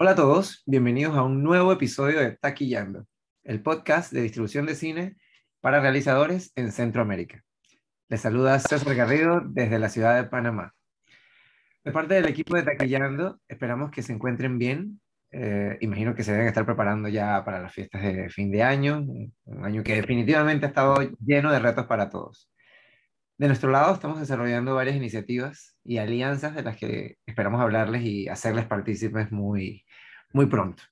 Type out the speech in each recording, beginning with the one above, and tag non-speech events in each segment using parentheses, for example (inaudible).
Hola a todos, bienvenidos a un nuevo episodio de Taquillando, el podcast de distribución de cine para realizadores en Centroamérica. Les saluda César Garrido desde la ciudad de Panamá. De parte del equipo de Taquillando, esperamos que se encuentren bien. Eh, imagino que se deben estar preparando ya para las fiestas de fin de año, un año que definitivamente ha estado lleno de retos para todos. De nuestro lado estamos desarrollando varias iniciativas y alianzas de las que esperamos hablarles y hacerles partícipes muy, muy pronto.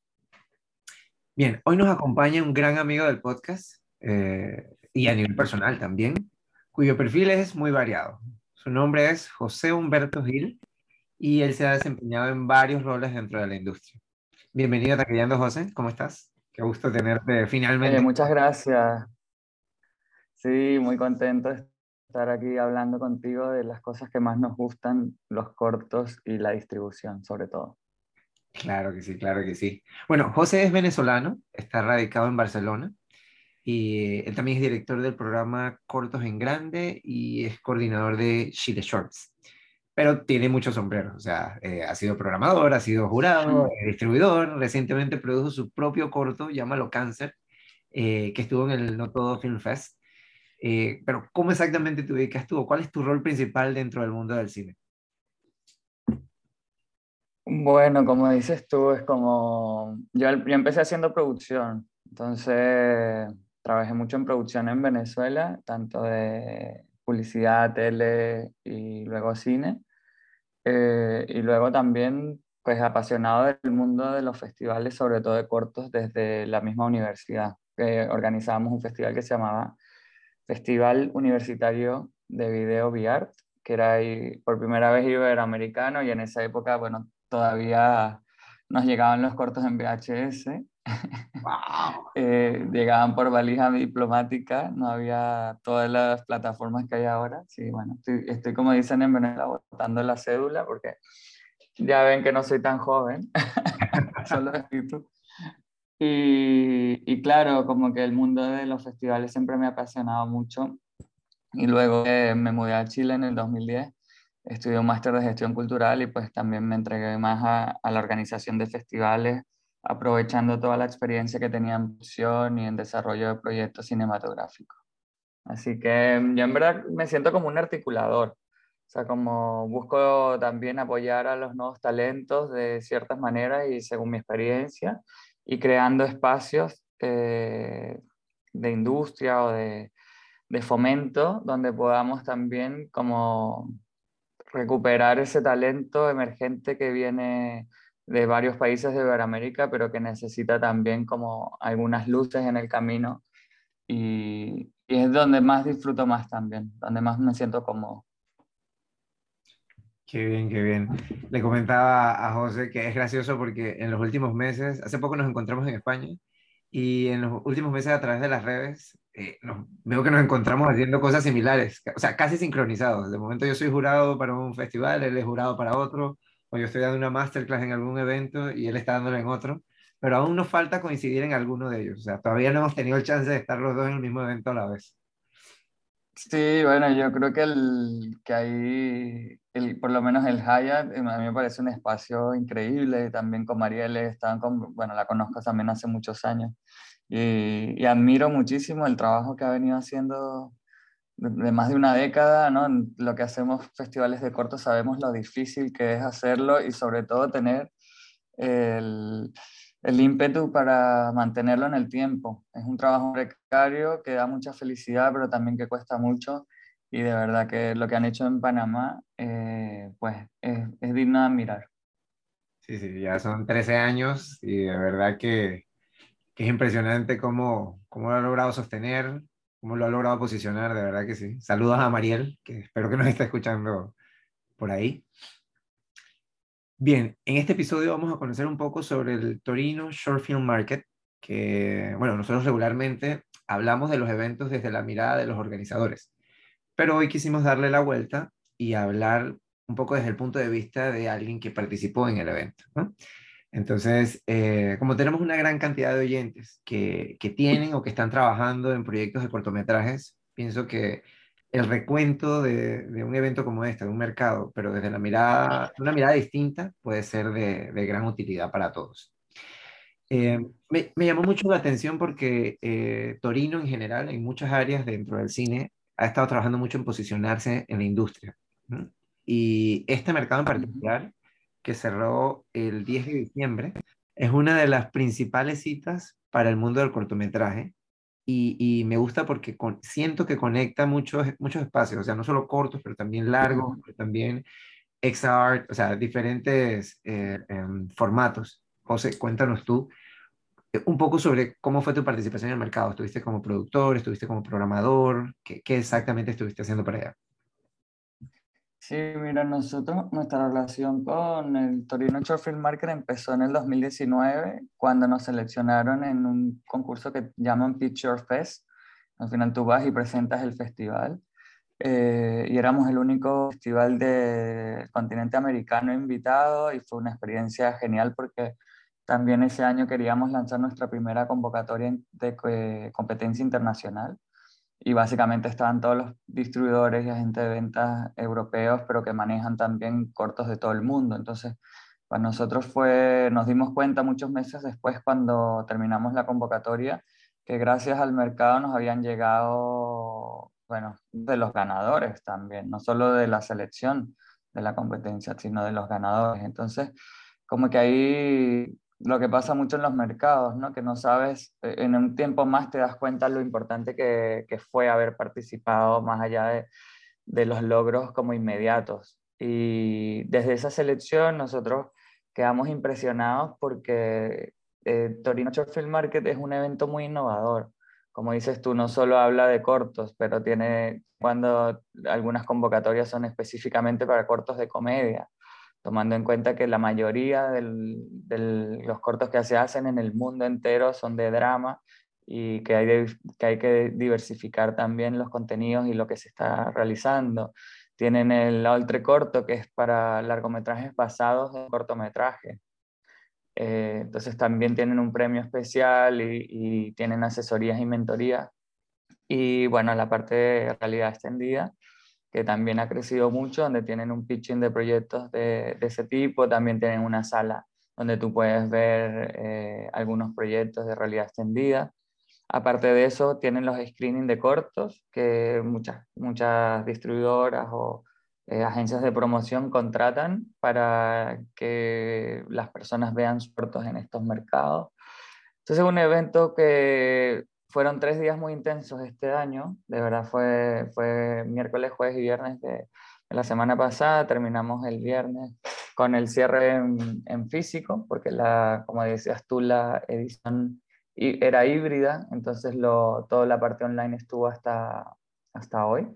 Bien, hoy nos acompaña un gran amigo del podcast eh, y a nivel personal también, cuyo perfil es muy variado. Su nombre es José Humberto Gil y él se ha desempeñado en varios roles dentro de la industria. Bienvenido a Taquillando, José. ¿Cómo estás? Qué gusto tenerte finalmente. muchas gracias. Sí, muy contento estar aquí hablando contigo de las cosas que más nos gustan, los cortos y la distribución, sobre todo. Claro que sí, claro que sí. Bueno, José es venezolano, está radicado en Barcelona y él también es director del programa Cortos en Grande y es coordinador de Chile Shorts. Pero tiene muchos sombreros, o sea, eh, ha sido programador, ha sido jurado, eh, distribuidor, recientemente produjo su propio corto, llámalo Cáncer, eh, que estuvo en el No Todo Film Fest eh, pero ¿cómo exactamente te ubicas tú? ¿Cuál es tu rol principal dentro del mundo del cine? Bueno, como dices tú, es como... Yo, yo empecé haciendo producción, entonces trabajé mucho en producción en Venezuela, tanto de publicidad, tele y luego cine. Eh, y luego también, pues apasionado del mundo de los festivales, sobre todo de cortos, desde la misma universidad. que organizábamos un festival que se llamaba Festival Universitario de Video VR, que era ahí por primera vez iberoamericano y en esa época, bueno, todavía nos llegaban los cortos en VHS. (laughs) Eh, llegaban por valija diplomática, no había todas las plataformas que hay ahora. Sí, bueno, estoy, como dicen en Venezuela, botando la cédula porque ya ven que no soy tan joven, (laughs) solo escrito. Y, y, claro, como que el mundo de los festivales siempre me ha apasionado mucho. Y luego me mudé a Chile en el 2010, estudié un máster de gestión cultural y pues también me entregué más a, a, la organización de festivales, aprovechando toda la experiencia que tenía en producción y en desarrollo de proyectos cinematográficos. Así que yo en verdad me siento como un articulador. O sea, como busco también apoyar a los nuevos talentos de ciertas maneras y según mi experiencia y creando espacios eh, de industria o de, de, fomento donde podamos también como recuperar ese talento emergente que viene de varios países de Iberoamérica, pero que necesita también como algunas luces en el camino y, y es donde más disfruto más también, donde más me siento cómodo. Qué bien, qué bien. Le comentaba a José que es gracioso porque en los últimos meses, hace poco nos encontramos en España y en los últimos meses a través de las redes eh, veo que nos encontramos haciendo cosas similares, o sea, casi sincronizados. De momento yo soy jurado para un festival, él es jurado para otro, o yo estoy dando una masterclass en algún evento y él está dándolo en otro, pero aún nos falta coincidir en alguno de ellos. O sea, todavía no hemos tenido el chance de estar los dos en el mismo evento a la vez. Sí, bueno, yo creo que, el, que ahí, el, por lo menos el Hyatt, eh, a mí me parece un espacio increíble. También con Marielle, con, bueno, la conozco también hace muchos años. Y, admiro muchísimo el trabajo que ha venido haciendo de, más de una década, ¿no? Lo que hacemos festivales de corto sabemos lo difícil que es hacerlo y sobre todo tener el el ímpetu para mantenerlo en el tiempo. Es un trabajo precario que da mucha felicidad, pero también que cuesta mucho. Y de verdad que lo que han hecho en Panamá, eh, pues es, es, digno de admirar. Sí, sí, ya son 13 años y de verdad que, que es impresionante cómo, cómo lo ha logrado sostener, cómo lo ha logrado posicionar, de verdad que sí. Saludos a Mariel, que espero que nos esté escuchando por ahí. Bien, en este episodio vamos a conocer un poco sobre el Torino Short Film Market, que, bueno, nosotros regularmente hablamos de los eventos desde la mirada de los organizadores, pero hoy quisimos darle la vuelta y hablar un poco desde el punto de vista de alguien que participó en el evento. ¿no? Entonces, eh, como tenemos una gran cantidad de oyentes que, que tienen o que están trabajando en proyectos de cortometrajes, pienso que el recuento de, de, un evento como este, de un mercado, pero desde la mirada, una mirada distinta, puede ser de, de gran utilidad para todos. Eh, me, me, llamó mucho la atención porque eh, Torino en general, en muchas áreas dentro del cine, ha estado trabajando mucho en posicionarse en la industria. Y este mercado en particular, que cerró el 10 de diciembre, es una de las principales citas para el mundo del cortometraje y, me gusta porque siento que conecta muchos, muchos espacios, o sea, no solo cortos, pero también largos, pero también XR, o sea, diferentes eh, em, formatos. José, cuéntanos tú eh, un poco sobre cómo fue tu participación en el mercado. ¿Estuviste como productor? ¿Estuviste como programador? ¿Qué, qué exactamente estuviste haciendo para allá? Sí, mira, nosotros, nuestra relación con el Torino Short Film Market empezó en el 2019, cuando nos seleccionaron en un concurso que llaman Picture Fest. Al final tú vas y presentas el festival. Eh, y éramos el único festival del continente americano invitado y fue una experiencia genial porque también ese año queríamos lanzar nuestra primera convocatoria de eh, competencia internacional y básicamente estaban todos los distribuidores y agentes de ventas europeos, pero que manejan también cortos de todo el mundo. Entonces, para nosotros fue, nos dimos cuenta muchos meses después cuando terminamos la convocatoria que gracias al mercado nos habían llegado, bueno, de los ganadores también, no solo de la selección de la competencia, sino de los ganadores. Entonces, como que ahí lo que pasa mucho en los mercados, ¿no? que no sabes, eh, en un tiempo más te das cuenta lo importante que, fue haber participado más allá de, de, los logros como inmediatos. Y desde esa selección nosotros quedamos impresionados porque eh, Torino Short Film Market es un evento muy innovador. Como dices tú, no solo habla de cortos, pero tiene cuando algunas convocatorias son específicamente para cortos de comedia tomando en cuenta que la mayoría de los cortos que se hacen en el mundo entero son de drama y que hay, que diversificar también los contenidos y lo que se está realizando. Tienen el Altre Corto, que es para largometrajes basados en cortometraje. Eh, entonces también tienen un premio especial y, tienen asesorías y mentorías. Y bueno, la parte de realidad extendida, que también ha crecido mucho, donde tienen un pitching de proyectos de, ese tipo, también tienen una sala donde tú puedes ver eh, algunos proyectos de realidad extendida. Aparte de eso, tienen los screenings de cortos que muchas, muchas distribuidoras o eh, agencias de promoción contratan para que las personas vean cortos en estos mercados. Entonces es un evento que fueron tres días muy intensos este año, de verdad fue, fue miércoles, jueves y viernes de, la semana pasada, terminamos el viernes con el cierre en, físico, porque la, como decías tú, la edición era híbrida, entonces lo, toda la parte online estuvo hasta, hasta hoy.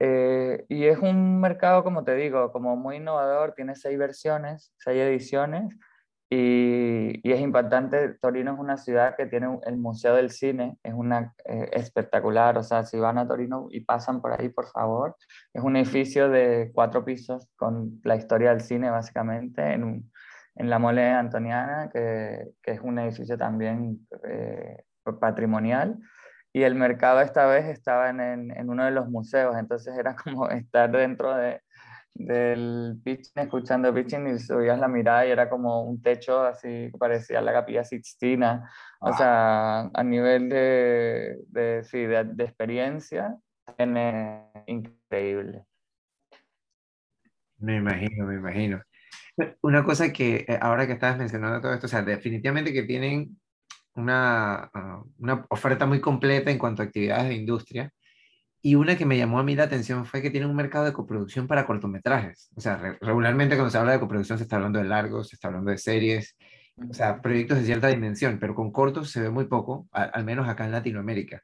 Eh, y es un mercado, como te digo, como muy innovador, tiene seis versiones, seis ediciones, y, es impactante, Torino es una ciudad que tiene el Museo del Cine, es una eh, espectacular, o sea, si van a Torino y pasan por ahí, por favor, es un edificio de cuatro pisos con la historia del cine básicamente en, en la mole antoniana, que, que, es un edificio también eh, patrimonial. Y el mercado esta vez estaba en, en uno de los museos, entonces era como (laughs) estar dentro de, del pitching, escuchando pitching y subías la mirada y era como un techo así que parecía la capilla Sixtina. O sea, a nivel de, de, sí, de, de experiencia, tiene increíble. Me imagino, me imagino. Una cosa que eh, ahora que estabas mencionando todo esto, o sea, definitivamente que tienen una, ah, una oferta muy completa en cuanto a actividades de industria y una que me llamó a mí la atención fue que tiene un mercado de coproducción para cortometrajes. O sea, regularmente cuando se habla de coproducción se está hablando de largos, se está hablando de series, o sea, proyectos de cierta dimensión, pero con cortos se ve muy poco, al, menos acá en Latinoamérica.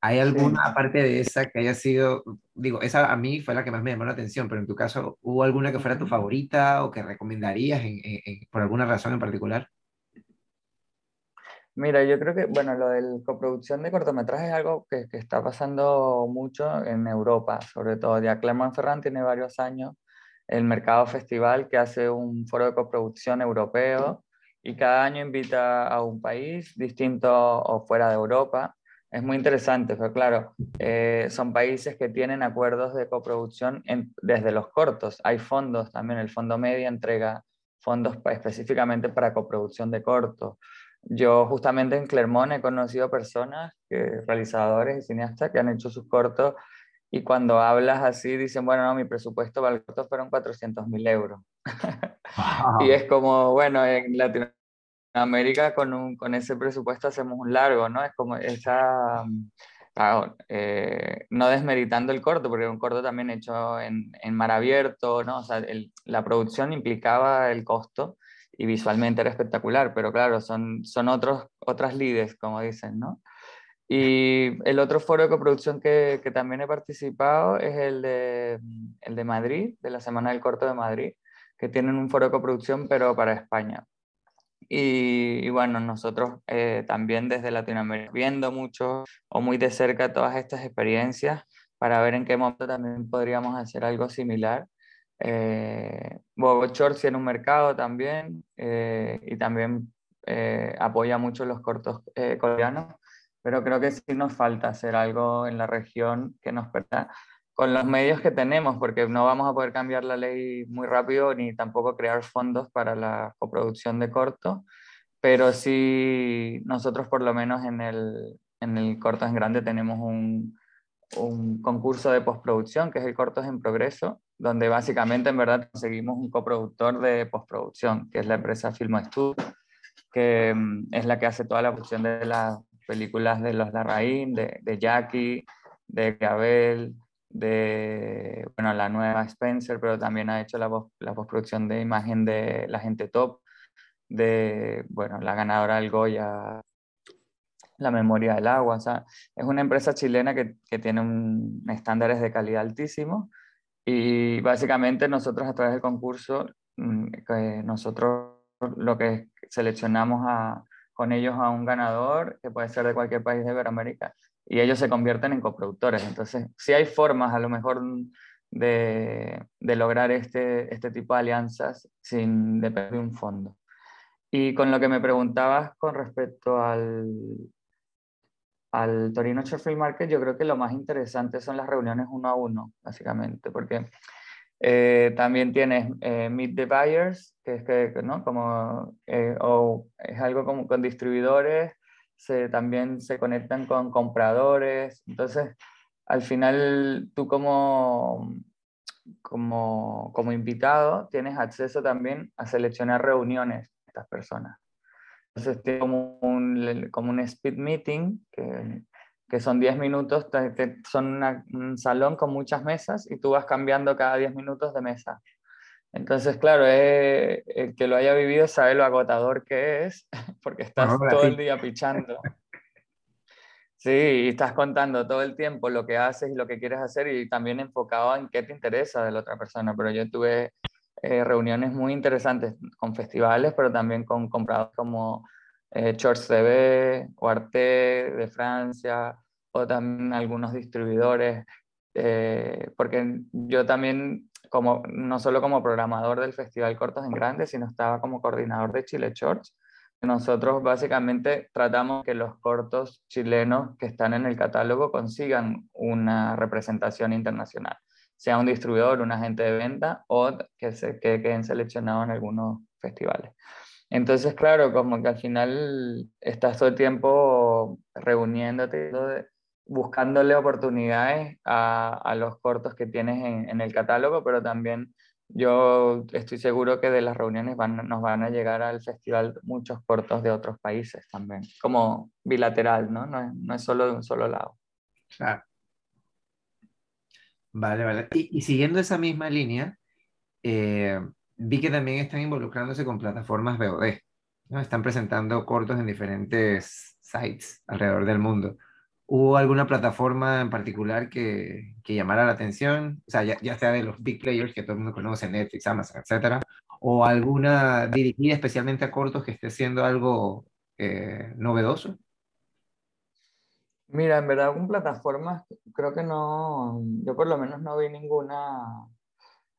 ¿Hay alguna aparte de esa que haya sido, digo, esa a mí fue la que más me llamó la atención, pero en tu caso, ¿hubo alguna que fuera tu favorita o que recomendarías por alguna razón en particular? Mira, yo creo que, bueno, lo de coproducción de cortometrajes es algo que, que, está pasando mucho en Europa, sobre todo. Ya Clermont Ferrand tiene varios años el Mercado Festival que hace un foro de coproducción europeo y cada año invita a un país distinto o fuera de Europa es muy interesante, pero claro, eh, son países que tienen acuerdos de coproducción desde los cortos. Hay fondos también, el Fondo Media entrega fondos específicamente para coproducción de cortos. Yo justamente en Clermont he conocido personas, que, realizadores y cineastas que han hecho sus cortos y cuando hablas así dicen, bueno, no, mi presupuesto para el corto fueron 400 mil euros. (laughs) y es como, bueno, en Latinoamérica con, un, con ese presupuesto hacemos un largo, ¿no? Es como esa... Eh, no desmeritando el corto, porque un corto también hecho en, en mar abierto, ¿no? O sea, la producción implicaba el costo y visualmente era espectacular, pero claro, son, son otros, otras lides, como dicen, ¿no? Y el otro foro de coproducción que, que, también he participado es el de, el de Madrid, de la Semana del Corto de Madrid, que tienen un foro de coproducción, pero para España. Y, bueno, nosotros eh, también desde Latinoamérica, viendo mucho o muy de cerca todas estas experiencias para ver en qué momento también podríamos hacer algo similar. Eh, Bobo tiene un mercado también eh, y también eh, apoya mucho los cortos coreanos pero creo que sí nos falta hacer algo en la región que nos permita, con los medios que tenemos, porque no vamos a poder cambiar la ley muy rápido ni tampoco crear fondos para la coproducción de corto, pero sí nosotros por lo menos en el, en el Cortos en Grande tenemos un, un concurso de postproducción que es el Cortos en Progreso, donde básicamente en verdad conseguimos un coproductor de postproducción, que es la empresa Filmo Studio, que mm, es la que hace toda la producción de la películas de los Larraín, de, de Jackie, de Gabriel, de bueno, la nueva Spencer, pero también ha hecho la, la postproducción de imagen de la gente top, de bueno, la ganadora del Goya, la memoria del agua. Es una empresa chilena que, que tiene un, estándares de calidad altísimos y básicamente nosotros a través del concurso, mm, nosotros lo que seleccionamos a, con ellos a un ganador que puede ser de cualquier país de Iberoamérica y ellos se convierten en coproductores. Entonces, sí hay formas a lo mejor de, de lograr este, este tipo de alianzas sin depender de un fondo. Y con lo que me preguntabas con respecto al, al Torino Sheffield Market, yo creo que lo más interesante son las reuniones uno a uno, básicamente, porque eh, también tienes eh, Meet the Buyers, que es que, ¿no? Como, eh, o es algo como con distribuidores, también se conectan con compradores. Entonces, al final, tú como, como, como invitado tienes acceso también a seleccionar reuniones de estas personas. Entonces, tiene como un, como un speed meeting que que son 10 minutos, son un salón con muchas mesas y tú vas cambiando cada 10 minutos de mesa. Entonces, claro, eh, el que lo haya vivido sabe lo agotador que es, (laughs) porque estás todo el día pichando. (laughs) Sí, y estás contando todo el tiempo lo que haces y lo que quieres hacer y también enfocado en qué te interesa de la otra persona. Pero yo tuve eh, reuniones muy interesantes con festivales, pero también con compradores como eh, George TV, Arte de Francia, o también algunos distribuidores, eh, porque yo también, como, no solo como programador del Festival Cortos en Grandes, sino estaba como coordinador de Chile Shorts. Nosotros básicamente tratamos que los cortos chilenos que están en el catálogo consigan una representación internacional, sea un distribuidor, un agente de venta o que, se, que queden seleccionados en algunos festivales. Entonces, claro, como que al final estás todo el tiempo reuniéndote, buscándole oportunidades a, a los cortos que tienes en, en, el catálogo, pero también yo estoy seguro que de las reuniones van, nos van a llegar al festival muchos cortos de otros países también, como bilateral, ¿no? No no es solo de un solo lado. Claro. Vale, vale. Y, siguiendo esa misma línea, eh, vi que también están involucrándose con plataformas VOD. ¿no? Están presentando cortos en diferentes sites alrededor del mundo. ¿Hubo alguna plataforma en particular que, que llamara la atención? O sea, ya, sea de los big players que todo el mundo conoce, Netflix, Amazon, etcétera, o alguna dirigida especialmente a cortos que esté haciendo algo eh, novedoso? Mira, en verdad, con plataformas creo que no, yo por lo menos no vi ninguna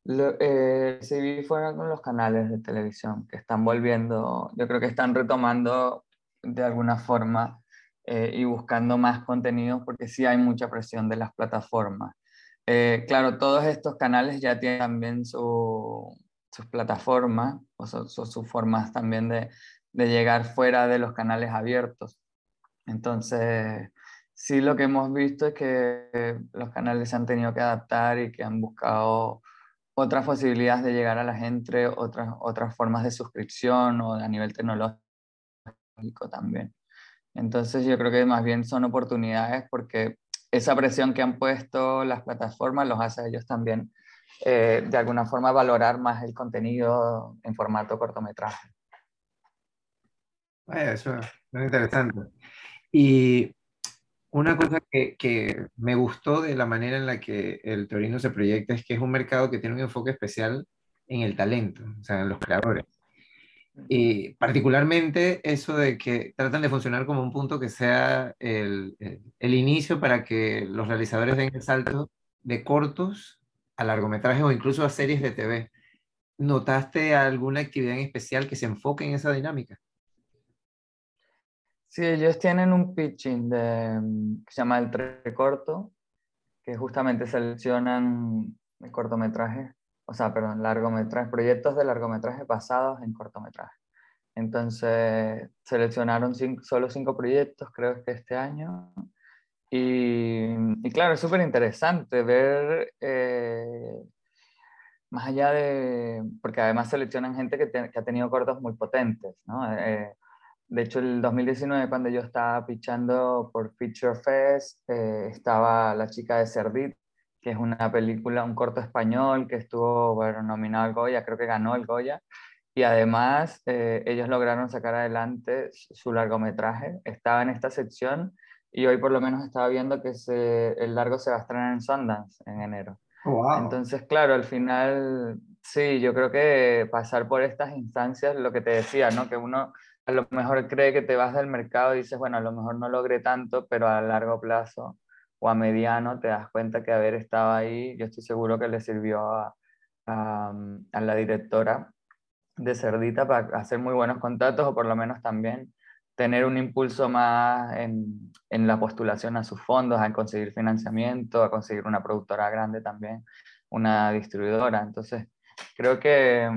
lo, eh, sí fueron con los canales de televisión que están volviendo, yo creo que están retomando de alguna forma eh, y buscando más contenidos porque sí hay mucha presión de las plataformas. Eh, claro, todos estos canales ya tienen también su, sus plataformas o sus formas también de, de llegar fuera de los canales abiertos. Entonces, sí lo que hemos visto es que los canales se han tenido que adaptar y que han buscado otras posibilidades de llegar a la gente, otras, otras formas de suscripción o a nivel tecnológico también. Entonces yo creo que más bien son oportunidades porque esa presión que han puesto las plataformas los hace a ellos también eh, de alguna forma valorar más el contenido en formato cortometraje. eso es interesante. Y una cosa que, que, me gustó de la manera en la que el Torino se proyecta es que es un mercado que tiene un enfoque especial en el talento, o sea, en los creadores. Y particularmente eso de que tratan de funcionar como un punto que sea el, el, inicio para que los realizadores den el salto de cortos a largometrajes o incluso a series de TV. ¿Notaste alguna actividad en especial que se enfoque en esa dinámica? Sí, ellos tienen un pitching de, mm, que se llama el tre corto, que justamente seleccionan cortometrajes, o sea, perdón, largometrajes, proyectos de largometrajes basados en cortometrajes. Entonces, seleccionaron solo cinco proyectos, creo que este año. Y, y claro, es súper interesante ver, eh, más allá de, porque además seleccionan gente que, que, ha tenido cortos muy potentes, ¿no? Eh, de hecho, el 2019, cuando yo estaba pichando por Feature Fest, eh, estaba La chica de Cerdit, que es una película, un corto español que estuvo bueno, nominado al Goya, creo que ganó el Goya. Y además, eh, ellos lograron sacar adelante su largometraje. Estaba en esta sección y hoy por lo menos estaba viendo que se, el largo se va a estrenar en Sundance en enero. Oh, Entonces, claro, al final, sí, yo creo que pasar por estas instancias, lo que te decía, ¿no? Que uno a lo mejor cree que te vas del mercado y dices, bueno, a lo mejor no logré tanto, pero a largo plazo o a mediano te das cuenta que haber estado ahí, yo estoy seguro que le sirvió a, a, la directora de Cerdita para hacer muy buenos contactos o por lo menos también tener un impulso más en, en, la postulación a sus fondos, a conseguir financiamiento, a conseguir una productora grande también, una distribuidora. Entonces, creo que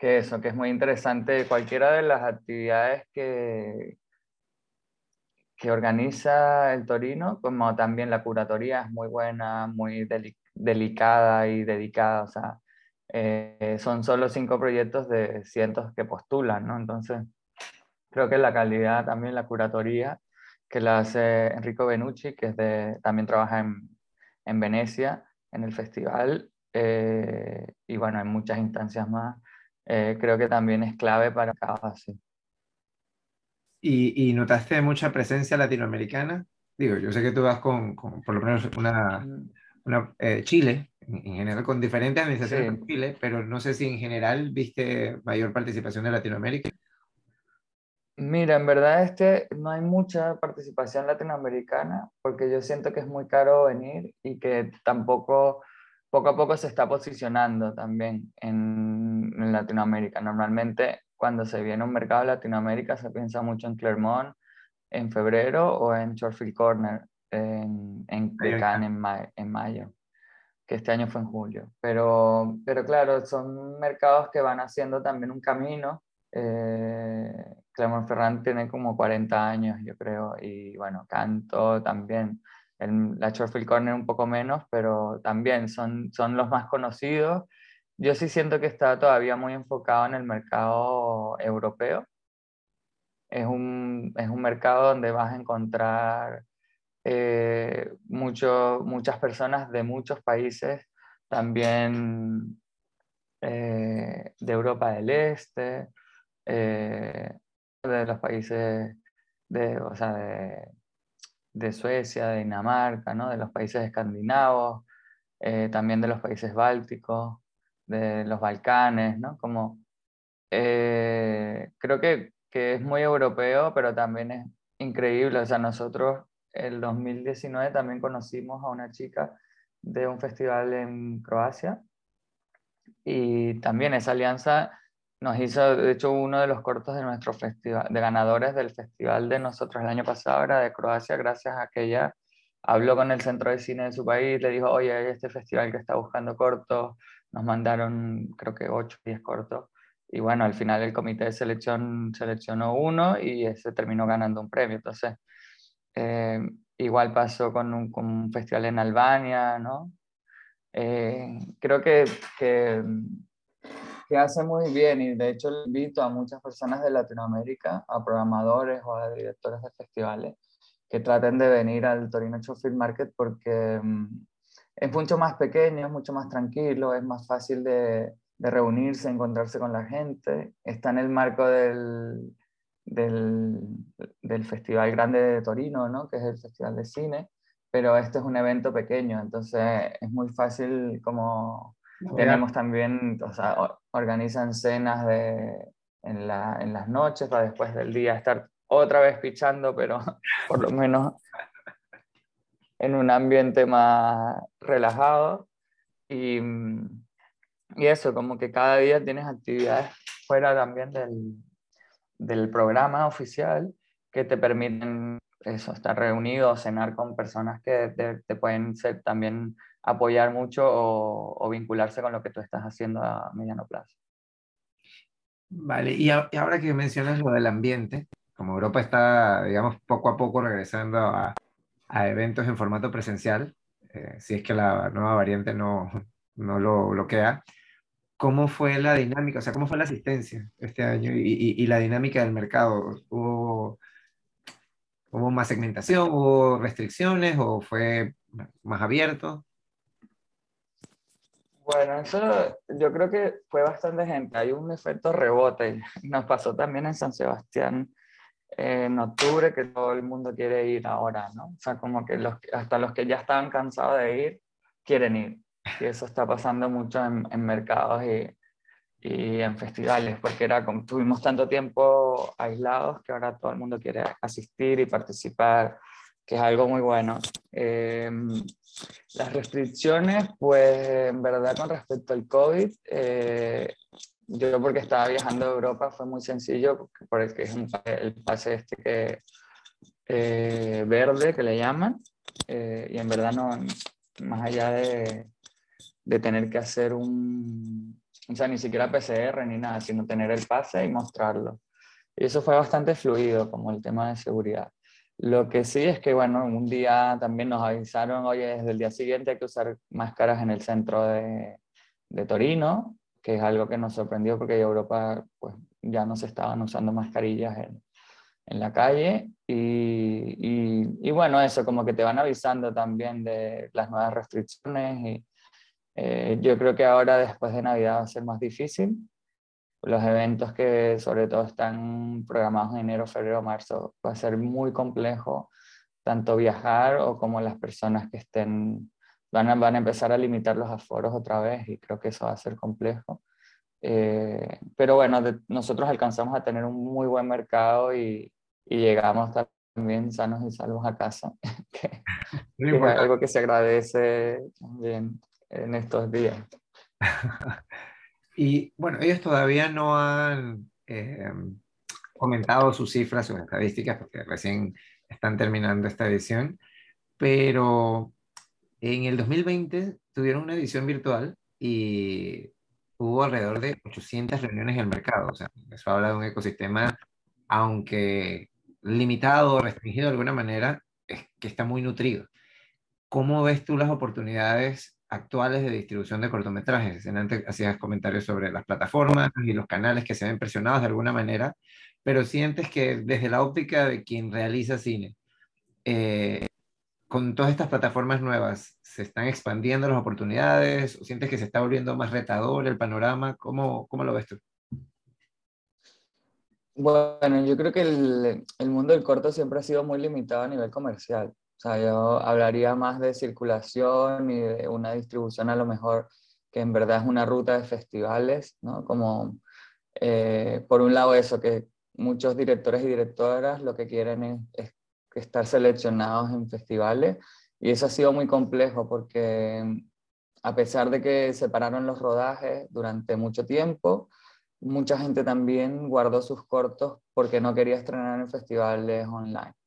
que eso, que es muy interesante. Cualquiera de las actividades que, que organiza el Torino, como también la curatoría es muy buena, muy delicada y dedicada. O sea, eh, son solo cinco proyectos de cientos que postulan, ¿no? Entonces, creo que la calidad también, la curatoría, que la hace Enrico Benucci, que es de, también trabaja en, en Venecia, en el festival, eh, y bueno, hay muchas instancias más eh, creo que también es clave para cada así. ¿Y, ¿Y, notaste mucha presencia latinoamericana? Digo, yo sé que tú vas con, con por lo menos una, mm. una eh, Chile, en, general con diferentes administraciones en Chile, pero no sé si en general viste mayor participación de Latinoamérica. Mira, en verdad este no hay mucha participación latinoamericana porque yo siento que es muy caro venir y que tampoco poco a poco se está posicionando también en, Latinoamérica. Normalmente cuando se viene a un mercado de Latinoamérica se piensa mucho en Clermont en febrero o en Shortfield Corner en, en en, mayo, que este año fue en julio. Pero, pero claro, son mercados que van haciendo también un camino. Eh, Clermont Ferrand tiene como 40 años, yo creo, y bueno, Canto también la Shortfield Corner un poco menos, pero también son, son los más conocidos. Yo sí siento que está todavía muy enfocado en el mercado europeo. Es un, es un mercado donde vas a encontrar eh, mucho, muchas personas de muchos países, también eh, de Europa del Este, eh, de los países de, o sea, de, de Suecia, de Dinamarca, ¿no? de los países escandinavos, eh, también de los países bálticos, de los Balcanes, ¿no? Como, eh, creo que, que, es muy europeo, pero también es increíble. O sea, nosotros el 2019 también conocimos a una chica de un festival en Croacia y también esa alianza nos hizo, de hecho, uno de los cortos de nuestro festival, de ganadores del festival de nosotros el año pasado, era de Croacia, gracias a que ella habló con el centro de cine de su país, le dijo, oye, hay este festival que está buscando cortos, nos mandaron creo que 8 o 10 cortos, y bueno, al final el comité de selección seleccionó uno y ese terminó ganando un premio. Entonces, eh, igual pasó con un, con un, festival en Albania, ¿no? Eh, creo que, que, que, hace muy bien y de hecho le invito a muchas personas de Latinoamérica, a programadores o a directores de festivales, que traten de venir al Torino Show Film Market porque mm, es mucho más pequeño, es mucho más tranquilo, es más fácil de, de reunirse, encontrarse con la gente. Está en el marco del, del, del, Festival Grande de Torino, ¿no? que es el Festival de Cine, pero este es un evento pequeño, entonces es muy fácil como tenemos también, o sea, organizan cenas de, en, la, en, las noches para después del día estar otra vez pichando, pero (laughs) por lo menos en un ambiente más relajado. Y, y eso, como que cada día tienes actividades fuera también del, del programa oficial que te permiten eso, estar reunido, cenar con personas que te, pueden ser, también apoyar mucho o, o, vincularse con lo que tú estás haciendo a mediano plazo. Vale, y, ahora que mencionas lo del ambiente, como Europa está, digamos, poco a poco regresando a, a eventos en formato presencial, eh, si es que la nueva variante no, no lo bloquea, ¿cómo fue la dinámica? O sea, ¿cómo fue la asistencia este año y, y, la dinámica del mercado? ¿Hubo, ¿Hubo, más segmentación? ¿Hubo restricciones o fue más abierto? Bueno, eso yo creo que fue bastante gente. Hay un efecto rebote. (laughs) Nos pasó también en San Sebastián en octubre que todo el mundo quiere ir ahora, ¿no? O sea, como que los, hasta los que ya estaban cansados de ir, quieren ir. Y eso está pasando mucho en, en mercados y, y, en festivales, porque era como tuvimos tanto tiempo aislados que ahora todo el mundo quiere asistir y participar, que es algo muy bueno. Eh, las restricciones, pues en verdad con respecto al COVID, eh, yo porque estaba viajando a Europa fue muy sencillo, porque es un, el pase este que, eh, verde que le llaman, eh, y en verdad no, más allá de, de tener que hacer un, o sea, ni siquiera PCR ni nada, sino tener el pase y mostrarlo. Y eso fue bastante fluido, como el tema de seguridad. Lo que sí es que, bueno, un día también nos avisaron, oye, desde el día siguiente hay que usar máscaras en el centro de, de Torino, que es algo que nos sorprendió porque en Europa pues, ya no se estaban usando mascarillas en, en la calle. Y, y, y, bueno, eso, como que te van avisando también de las nuevas restricciones y, eh, yo creo que ahora, después de Navidad, va a ser más difícil. Los eventos que sobre todo están programados en enero, febrero, marzo, va a ser muy complejo tanto viajar o como las personas que estén, van a, van a empezar a limitar los aforos otra vez y creo que eso va a ser complejo. Eh, pero bueno, nosotros alcanzamos a tener un muy buen mercado y, y llegamos también sanos y salvos a casa, (laughs) que, que es algo que se agradece también en estos días. (laughs) y bueno, ellos todavía no han eh, comentado sus cifras, sus estadísticas, porque recién están terminando esta edición, pero en el 2020 tuvieron una edición virtual y hubo alrededor de 800 reuniones en el mercado. O sea, eso habla de un ecosistema, aunque limitado, restringido de alguna manera, es que está muy nutrido. ¿Cómo ves tú las oportunidades actuales de distribución de cortometrajes. En antes hacías comentarios sobre las plataformas y los canales que se ven presionados de alguna manera, pero sientes que desde la óptica de quien realiza cine, eh, con todas estas plataformas nuevas, ¿se están expandiendo las oportunidades? ¿O sientes que se está volviendo más retador el panorama? ¿Cómo, cómo lo ves tú? Bueno, yo creo que el, el mundo del corto siempre ha sido muy limitado a nivel comercial. O sea, yo hablaría más de circulación y de una distribución a lo mejor que en verdad es una ruta de festivales, ¿no? Como, eh, por un lado eso, que muchos directores y directoras lo que quieren es, es, estar seleccionados en festivales y eso ha sido muy complejo porque a pesar de que separaron los rodajes durante mucho tiempo, mucha gente también guardó sus cortos porque no quería estrenar en festivales online.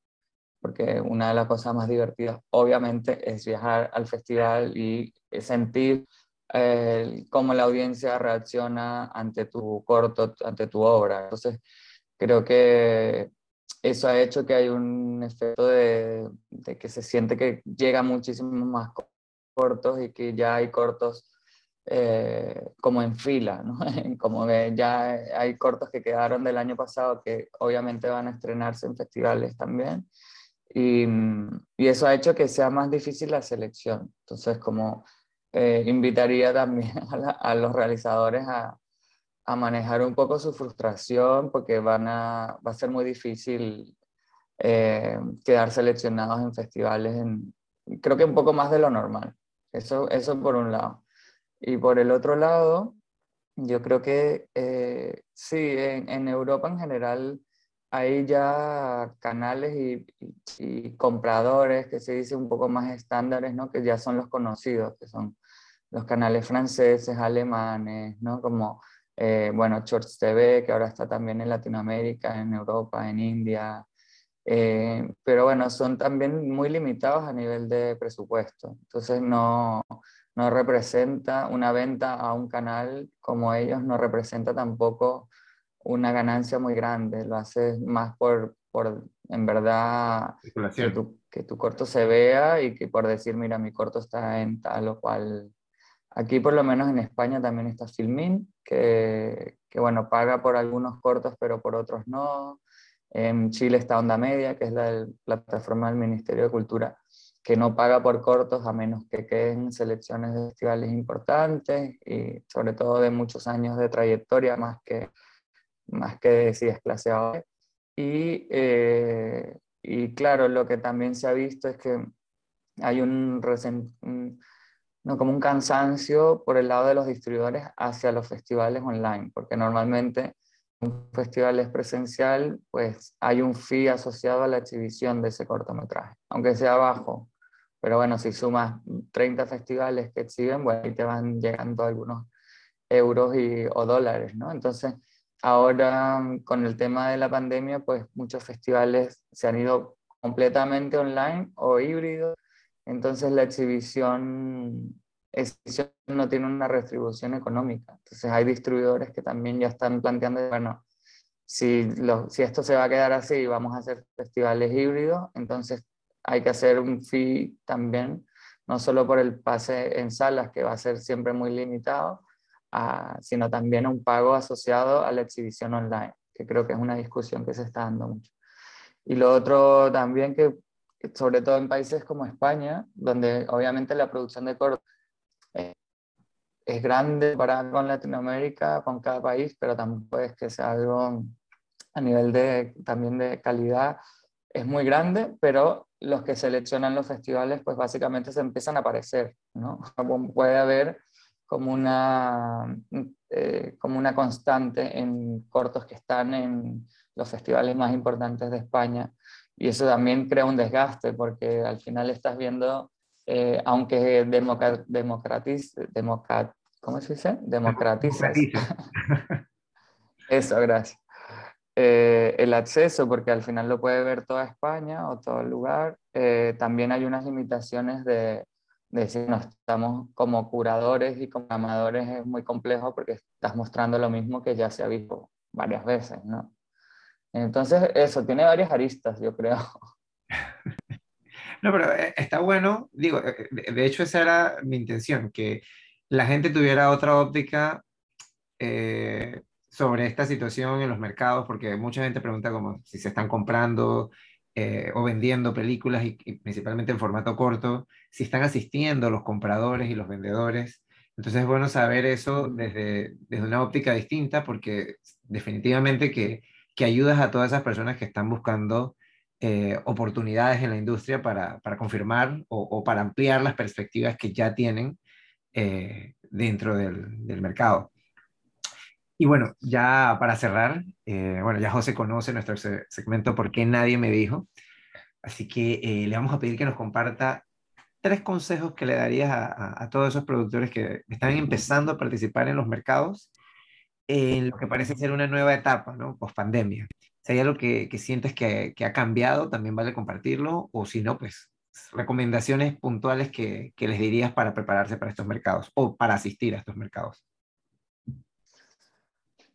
Porque una de las cosas más divertidas, obviamente, es viajar al festival y sentir eh, cómo la audiencia reacciona ante tu corto, ante tu obra. Entonces, creo que eso ha hecho que hay un efecto de, de que se siente que llega muchísimo más cortos y que ya hay cortos eh, como en fila, ¿no? (laughs) como que ya hay cortos que quedaron del año pasado que obviamente van a estrenarse en festivales también. Y, y eso ha hecho que sea más difícil la selección. Entonces, como eh, invitaría también (laughs) a, los realizadores a, a, manejar un poco su frustración porque van a, va a ser muy difícil eh, quedar seleccionados en festivales, en, creo que un poco más de lo normal. Eso, eso por un lado. Y por el otro lado, yo creo que eh, sí, en, Europa en general hay ya canales y, compradores que se dice un poco más estándares, ¿no? que ya son los conocidos, que son los canales franceses, alemanes, ¿no? como, eh, bueno, Shorts TV, que ahora está también en Latinoamérica, en Europa, en India. Eh, pero bueno, son también muy limitados a nivel de presupuesto. Entonces no, no representa una venta a un canal como ellos, no representa tampoco una ganancia muy grande, lo haces más por, por en verdad, que tu, que tu, corto se vea y que por decir, mira, mi corto está en tal o cual. Aquí por lo menos en España también está Filmin, que, que bueno, paga por algunos cortos, pero por otros no. En Chile está Onda Media, que es la plataforma del Ministerio de Cultura, que no paga por cortos a menos que queden selecciones de festivales importantes y sobre todo de muchos años de trayectoria más que, más que si es clase A. Y, eh, y claro, lo que también se ha visto es que hay un, no, como un cansancio por el lado de los distribuidores hacia los festivales online, porque normalmente un festival es presencial, pues hay un fee asociado a la exhibición de ese cortometraje, aunque sea bajo, pero bueno, si sumas 30 festivales que exhiben, bueno, ahí te van llegando algunos euros y, o dólares, ¿no? Entonces, ahora con el tema de la pandemia, pues muchos festivales se han ido completamente online o híbridos, entonces la exhibición, exhibición no tiene una retribución económica. Entonces hay distribuidores que también ya están planteando, bueno, si, lo, si esto se va a quedar así y vamos a hacer festivales híbridos, entonces hay que hacer un fee también, no solo por el pase en salas, que va a ser siempre muy limitado, sino también un pago asociado a la exhibición online, que creo que es una discusión que se está dando mucho. Y lo otro también que, sobre todo en países como España, donde obviamente la producción de corto es grande para con Latinoamérica, con cada país, pero tampoco es que sea algo a nivel de, también de calidad, es muy grande, pero los que seleccionan los festivales, pues básicamente se empiezan a aparecer, ¿no? (laughs) Puede haber como una, eh, como una constante en cortos que están en los festivales más importantes de España. Y eso también crea un desgaste, porque al final estás viendo, eh, aunque democratiz, democrat, ¿cómo se dice? Democratizas. (laughs) eso, gracias. Eh, el acceso, porque al final lo puede ver toda España o todo el lugar. Eh, también hay unas limitaciones de, de si no estamos como curadores y como amadores es muy complejo porque estás mostrando lo mismo que ya se ha visto varias veces, ¿no? Entonces, eso, tiene varias aristas, yo creo. (laughs) No, pero eh, está bueno, digo, de hecho esa era mi intención, que la gente tuviera otra óptica eh, sobre esta situación en los mercados, porque mucha gente pregunta como si se están comprando eh, o vendiendo películas, y, principalmente en formato corto, si están asistiendo los compradores y los vendedores. Entonces es bueno saber eso desde, desde una óptica distinta, porque definitivamente que, que ayudas a todas esas personas que están buscando eh, oportunidades en la industria para, para confirmar o, para ampliar las perspectivas que ya tienen eh, dentro del, del mercado. Y bueno, ya para cerrar, eh, bueno, ya José conoce nuestro segmento ¿Por qué nadie me dijo? Así que eh, le vamos a pedir que nos comparta tres consejos que le darías a, todos esos productores que están empezando a participar en los mercados en lo que parece ser una nueva etapa, ¿no? Post pandemia. Si hay algo que, que sientes que, que, ha cambiado, también vale compartirlo, o si no, pues recomendaciones puntuales que, que les dirías para prepararse para estos mercados o para asistir a estos mercados.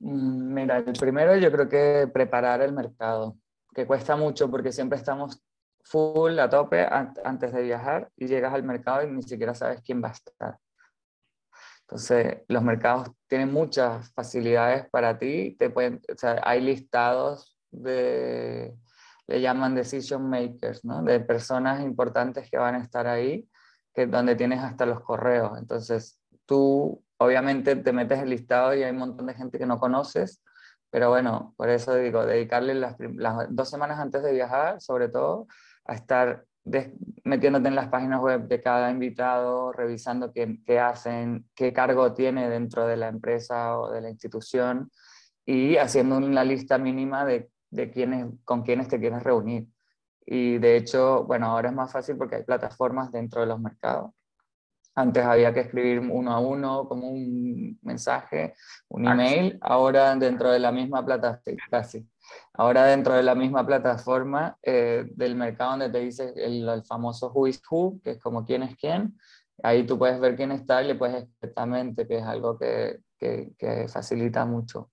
Mm, mira, el primero yo creo que preparar el mercado, que cuesta mucho porque siempre estamos full a tope antes de viajar y llegas al mercado y ni siquiera sabes quién va a estar. Entonces, los mercados tienen muchas facilidades para ti. Te hay listados de, le llaman decision makers, ¿no? De personas importantes que van a estar ahí, que donde tienes hasta los correos. Entonces, tú obviamente te metes el listado y hay un montón de gente que no conoces, pero bueno, por eso digo, dedicarle las, dos semanas antes de viajar, sobre todo, a estar metiéndote en las páginas web de cada invitado, revisando qué, qué, hacen, qué cargo tiene dentro de la empresa o de la institución y haciendo una lista mínima de, de quiénes, con quiénes te quieres reunir. Y de hecho, bueno, ahora es más fácil porque hay plataformas dentro de los mercados. Antes había que escribir uno a uno como un mensaje, un email, ahora dentro de la misma plataforma, casi. Ahora dentro de la misma plataforma eh, del mercado donde te dice el, famoso who is who, que es como quién es quién, ahí tú puedes ver quién está y le puedes exactamente, que es algo que, que, facilita mucho.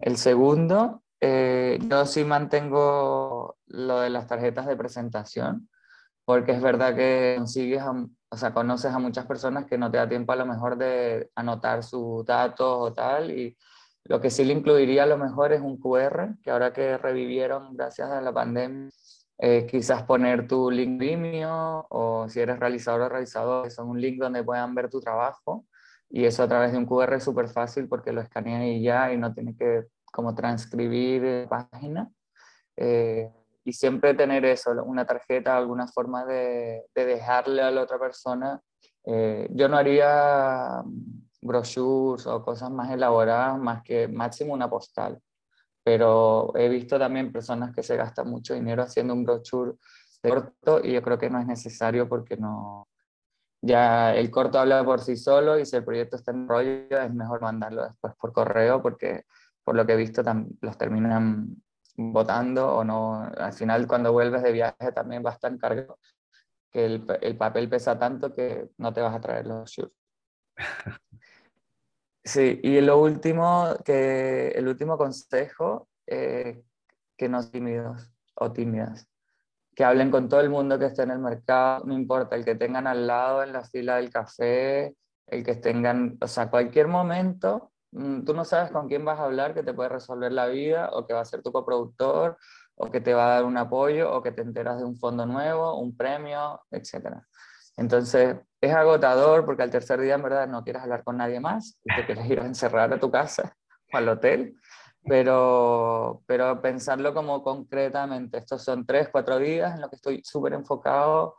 El segundo, eh, yo sí mantengo lo de las tarjetas de presentación, porque es verdad que consigues, o sea, conoces a muchas personas que no te da tiempo a lo mejor de anotar sus datos o tal, y lo que sí le incluiría a lo mejor es un QR, que ahora que revivieron gracias a la pandemia, eh, quizás poner tu link Vimeo o si eres realizador o realizador, son un link donde puedan ver tu trabajo y eso a través de un QR es súper fácil porque lo escaneas y ya y no tienes que como transcribir página. Eh, y siempre tener eso, una tarjeta, alguna forma de, de dejarle a la otra persona. Eh, yo no haría brochures o cosas más elaboradas, más que máximo una postal. Pero he visto también personas que se gastan mucho dinero haciendo un brochure corto y yo creo que no es necesario porque no, ya el corto habla por sí solo y si el proyecto está en rollo es mejor mandarlo después por correo porque por lo que he visto los terminan votando o no. Al final cuando vuelves de viaje también vas tan cargado que el, el papel pesa tanto que no te vas a traer los shirts. (laughs) Sí, y lo último, que el último consejo, eh, que no tímidos o tímidas, que hablen con todo el mundo que esté en el mercado, no importa, el que tengan al lado en la fila del café, el que tengan, o sea, cualquier momento, tú no sabes con quién vas a hablar que te puede resolver la vida o que va a ser tu coproductor o que te va a dar un apoyo o que te enteras de un fondo nuevo, un premio, etc. Entonces, es agotador porque al tercer día en verdad no quieres hablar con nadie más y te quieres ir a encerrar a tu casa o (laughs) al hotel, pero, pero pensarlo como concretamente, estos son tres, cuatro días en los que estoy súper enfocado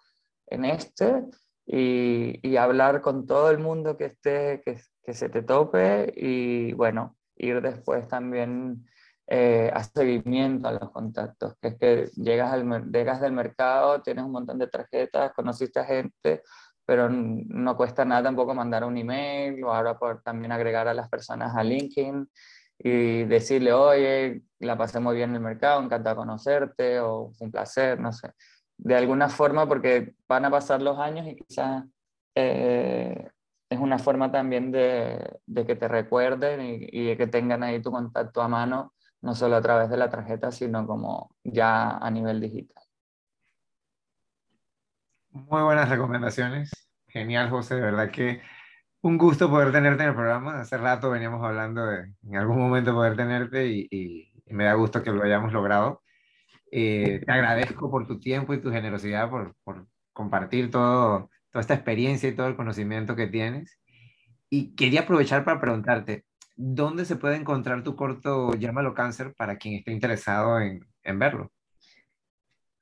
en este y, y, hablar con todo el mundo que esté, que, que se te tope y bueno, ir después también eh, a seguimiento a los contactos, que es que llegas, al, llegas del mercado, tienes un montón de tarjetas, conociste a gente, pero no cuesta nada tampoco mandar un email o ahora por también agregar a las personas a LinkedIn y decirle, oye, la pasé muy bien en el mercado, encantado conocerte o un placer, no sé. De alguna forma, porque van a pasar los años y quizás eh, es una forma también de, de que te recuerden y, y, de que tengan ahí tu contacto a mano, no solo a través de la tarjeta, sino como ya a nivel digital. Muy buenas recomendaciones. Genial, José. De verdad que un gusto poder tenerte en el programa. Hace rato veníamos hablando de en algún momento poder tenerte y, y, me da gusto que lo hayamos logrado. Eh, te agradezco por tu tiempo y tu generosidad, por, por compartir todo, toda esta experiencia y todo el conocimiento que tienes. Y quería aprovechar para preguntarte, ¿dónde se puede encontrar tu corto Llámalo Cáncer para quien esté interesado en, verlo?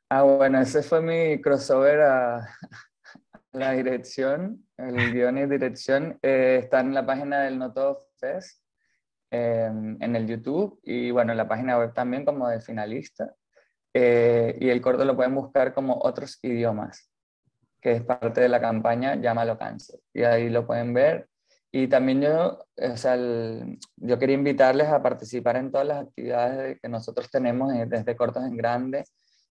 Ah, bueno, ese fue mi crossover (laughs) a, la dirección, el guion y dirección. Eh, está en la página del Noto Fest, em, en el YouTube y bueno, en la página web también como de finalista. Eh, y el corto lo pueden buscar como otros idiomas, que es parte de la campaña Llámalo Cáncer. Y ahí lo pueden ver. y también yo, o sea, yo quería invitarles a participar en todas las actividades que nosotros tenemos eh, desde Cortos en Grande,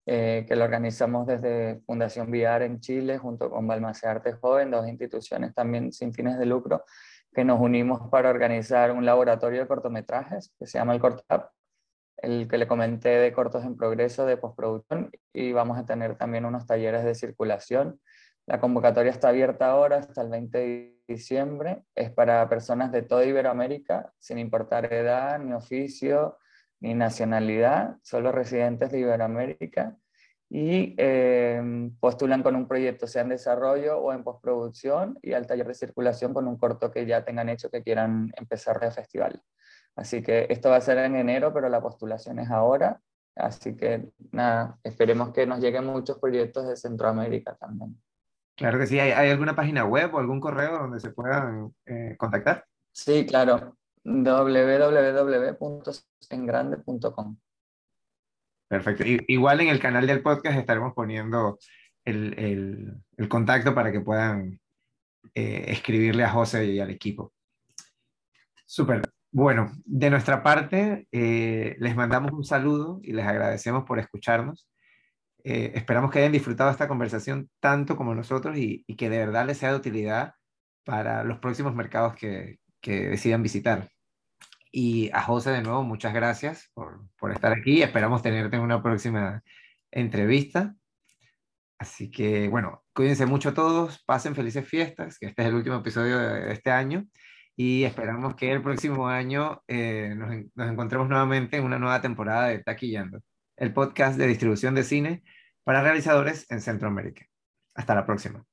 eh, que lo organizamos desde Fundación VIAR en Chile, junto con Balmacé Arte Joven, dos instituciones también sin fines de lucro, que nos unimos para organizar un laboratorio de cortometrajes que se llama el Cortap, el que le comenté de cortos en progreso de postproducción, y vamos a tener también unos talleres de circulación. La convocatoria está abierta ahora hasta el 20 de diciembre. Es para personas de toda Iberoamérica, sin importar edad, ni oficio, ni nacionalidad, solo residentes de Iberoamérica y eh, postulan con un proyecto, sea en desarrollo o en postproducción, y al taller de circulación con un corto que ya tengan hecho que quieran empezar de festival. Así que esto va a ser en enero, pero la postulación es ahora. Así que nada, esperemos que nos lleguen muchos proyectos de Centroamérica también. Claro que sí. ¿Hay, alguna página web o algún correo donde se puedan eh, contactar? Sí, claro www.engrande.com. Perfecto. Igual en el canal del podcast estaremos poniendo el, contacto para que puedan eh, escribirle a José y al equipo. Súper. Bueno, de nuestra parte, eh, les mandamos un saludo y les agradecemos por escucharnos. Eh, esperamos que hayan disfrutado esta conversación tanto como nosotros y, que de verdad les sea de utilidad para los próximos mercados que, que decidan visitar. Y a José de nuevo, muchas gracias por, por estar aquí. Esperamos tenerte en una próxima entrevista. Así que, bueno, cuídense mucho todos, pasen felices fiestas, que este es el último episodio de este año. Y esperamos que el próximo año eh, nos, nos, encontremos nuevamente en una nueva temporada de Taquillando, el podcast de distribución de cine para realizadores en Centroamérica. Hasta la próxima.